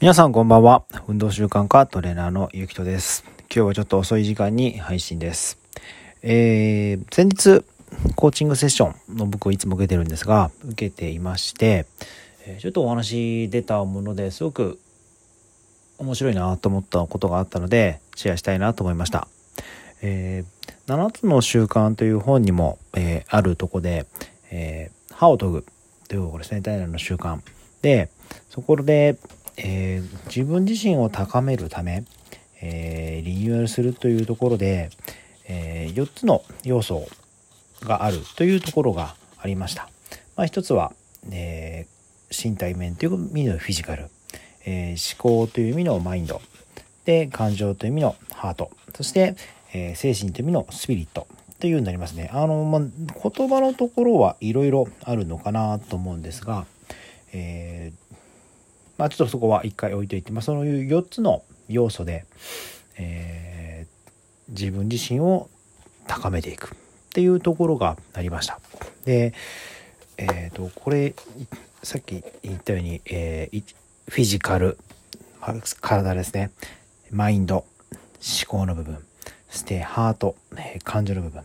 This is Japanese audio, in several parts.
皆さんこんばんは。運動習慣科トレーナーのゆきとです。今日はちょっと遅い時間に配信です。えー、先日、コーチングセッションの僕をいつも受けてるんですが、受けていまして、えちょっとお話出たものですごく面白いなと思ったことがあったので、シェアしたいなと思いました。えー、7つの習慣という本にも、えーあるとこで、えー歯を研ぐというこれ生体内の習慣でそこで、えー自分自身を高めるため、えーリニューアルするというところで、え4つの要素があるというところがありました。まあ、一つは、え身体面という意味のフィジカル、え思考という意味のマインドで感情という意味のハートそして、え精神という意味のスピリットというようになりますね。あの、まあ、言葉のところはいろいろあるのかなと思うんですが、えーまあ、ちょっとそこは一回置いといて、まあ、そういう4つの要素で、えー自分自身を高めていくっていうところがありました。で、えっ、と、これ、さっき言ったように、えーフィジカル、体ですね、マインド、思考の部分、そしてハート、感情の部分、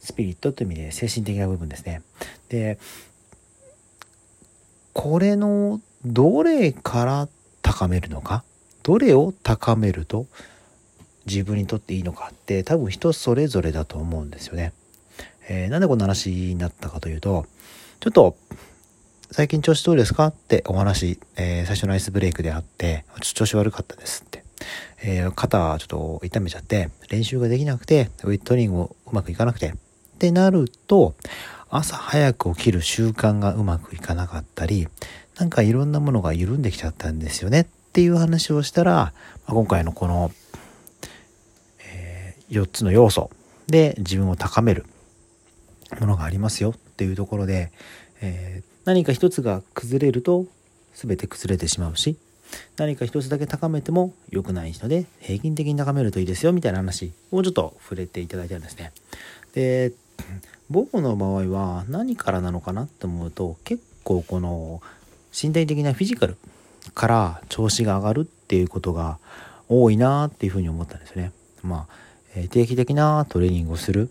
スピリットという意味で精神的な部分ですね。で、これのどれから高めるのか、どれを高めると自分にとっていいのかって多分人それぞれだと思うんですよね。えーなんでこんな話になったかというと、ちょっと最近調子どうですかってお話、えー最初のアイスブレイクであって、ちょっと調子悪かったですって。えー肩ちょっと痛めちゃって、練習ができなくて、ウェイトトレーニングもうまくいかなくて。ってなると、朝早く起きる習慣がうまくいかなかったり、なんかいろんなものが緩んできちゃったんですよね。っていう話をしたら、ま今回のこの、え4つの要素で自分を高めるものがありますよ。っていうところで、えー何か一つが崩れると全て崩れてしまうし何か一つだけ高めても良くないので平均的に高めるといいですよ。みたいな話をちょっと触れていただいたんですね。で僕の場合は何からなのかなって思うと結構この身体的なフィジカルから調子が上がるっていうことが多いなっていうふうに思ったんですよね。まあ、えー定期的なトレーニングをする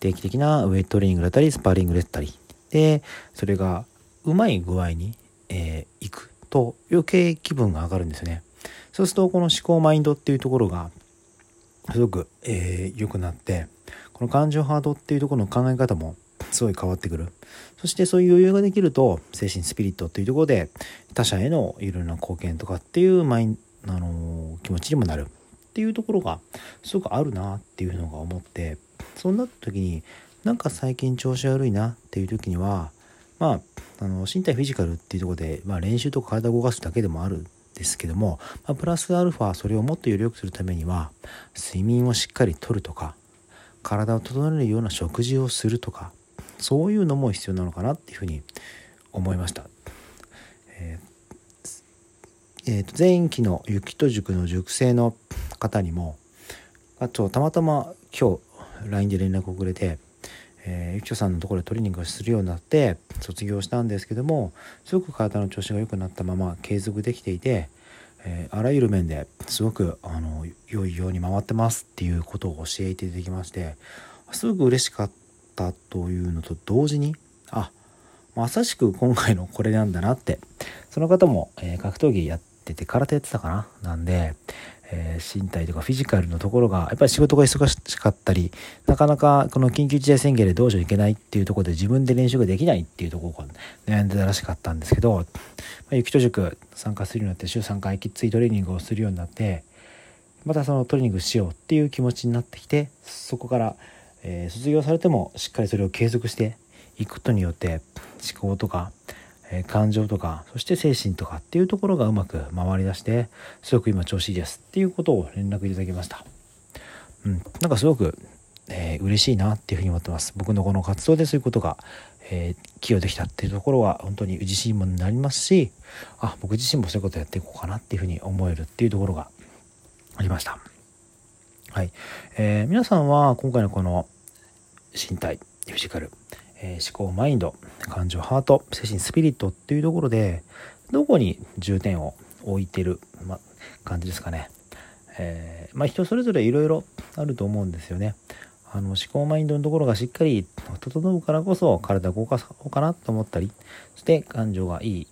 定期的なウェイトレーニングだったりスパーリングだったりでそれがうまい具合に、えーいくと余計気分が上がるんですよね。そうするとこの思考マインドっていうところがすごく、えー良くなってこの感情ハートっていうところの考え方もすごい変わってくる。そしてそういう余裕ができると精神スピリットっていうところで他者へのいろんな貢献とかっていうマイン、あの気持ちにもなる。っていうところがすごくあるなっていうのが思ってそんな時になんか最近調子悪いなっていう時にはまああの身体フィジカルっていうところで、まあ、練習とか体を動かすだけでもあるんですけども、まあ、プラスアルファそれをもっとより良くするためには睡眠をしっかりとるとか体を整えるような食事をするとかそういうのも必要なのかなっていうふうに思いました。えーえーと前期の雪と塾の塾生の方にもあとたまたま今日 LINE で連絡をくれて、えー、ゆきとさんのところでトレーニングをするようになって卒業したんですけどもすごく体の調子が良くなったまま継続できていて、えーあらゆる面ですごくあの良いように回ってますっていうことを教えていただきましてすごく嬉しかったというのと同時にあまさしく今回のこれなんだなってその方も、えー格闘技やってて空手やってたかな？なんで、えー身体とかフィジカルのところがやっぱり仕事が忙しかったりなかなかこの緊急事態宣言で道場行けないっていうところで自分で練習ができないっていうところが悩んでたらしかったんですけど、まあ、雪と塾参加するようになって週3回きついトレーニングをするようになってまたそのトレーニングしようっていう気持ちになってきてそこから、えー卒業されてもしっかりそれを継続していくことによって思考とか、えー感情とかそして精神とかっていうところがうまく回り出してすごく今調子いいですっていうことを連絡いただきました。うん、なんかすごく、えー嬉しいなっていうふうに思ってます。僕のこの活動でそういうことが、えー寄与できたっていうところは本当に自信もなりますしあ僕自身もそういうことやっていこうかなっていうふうに思えるっていうところがありました。はい、えー皆さんは今回のこの身体フィジカル、えー思考マインド感情ハート精神スピリットっていうところでどこに重点を置いてる、ま、感じですかね。えー、まあ人それぞれいろいろあると思うんですよね。あの思考マインドのところがしっかり整うからこそ体を動かそうかなと思ったりそして感情がい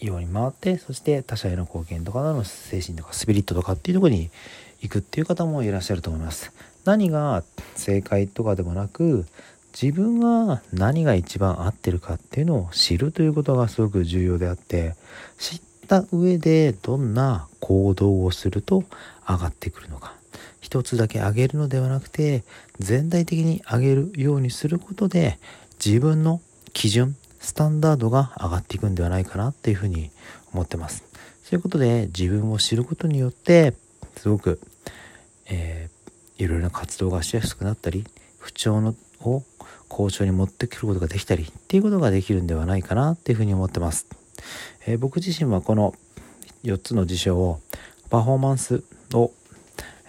いように回ってそして他者への貢献とかの精神とかスピリットとかっていうとこに行くっていう方もいらっしゃると思います。何が正解とかでもなく自分が何が一番合ってるかっていうのを知るということがすごく重要であって知った上でどんな行動をすると上がってくるのか。一つだけ上げるのではなくて全体的に上げるようにすることで自分の基準スタンダードが上がっていくんではないかなっていうふうに思ってます。そういうことで自分を知ることによってすごく、えー、いろいろな活動がしやすくなったり不調のを好調に持ってくることができたりっていうことができるんではないかなっていうふうに思ってます、えー、僕自身はこの4つの事象をパフォーマンスを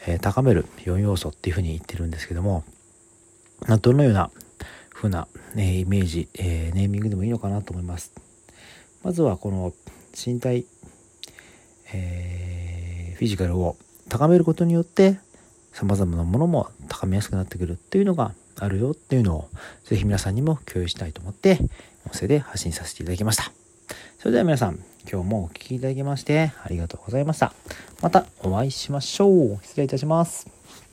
え高める4要素っていうふうに言ってるんですけども、どのような風な、ね、イメージ、え、ネーミングでもいいのかなと思います。まずはこの身体、え、フィジカルを高めることによって様々なものも高めやすくなってくるっていうのがあるよっていうのをぜひ皆さんにも共有したいと思って音声で発信させていただきました。それでは皆さん今日もお聴きいただきましてありがとうございました。またお会いしましょう。失礼いたします。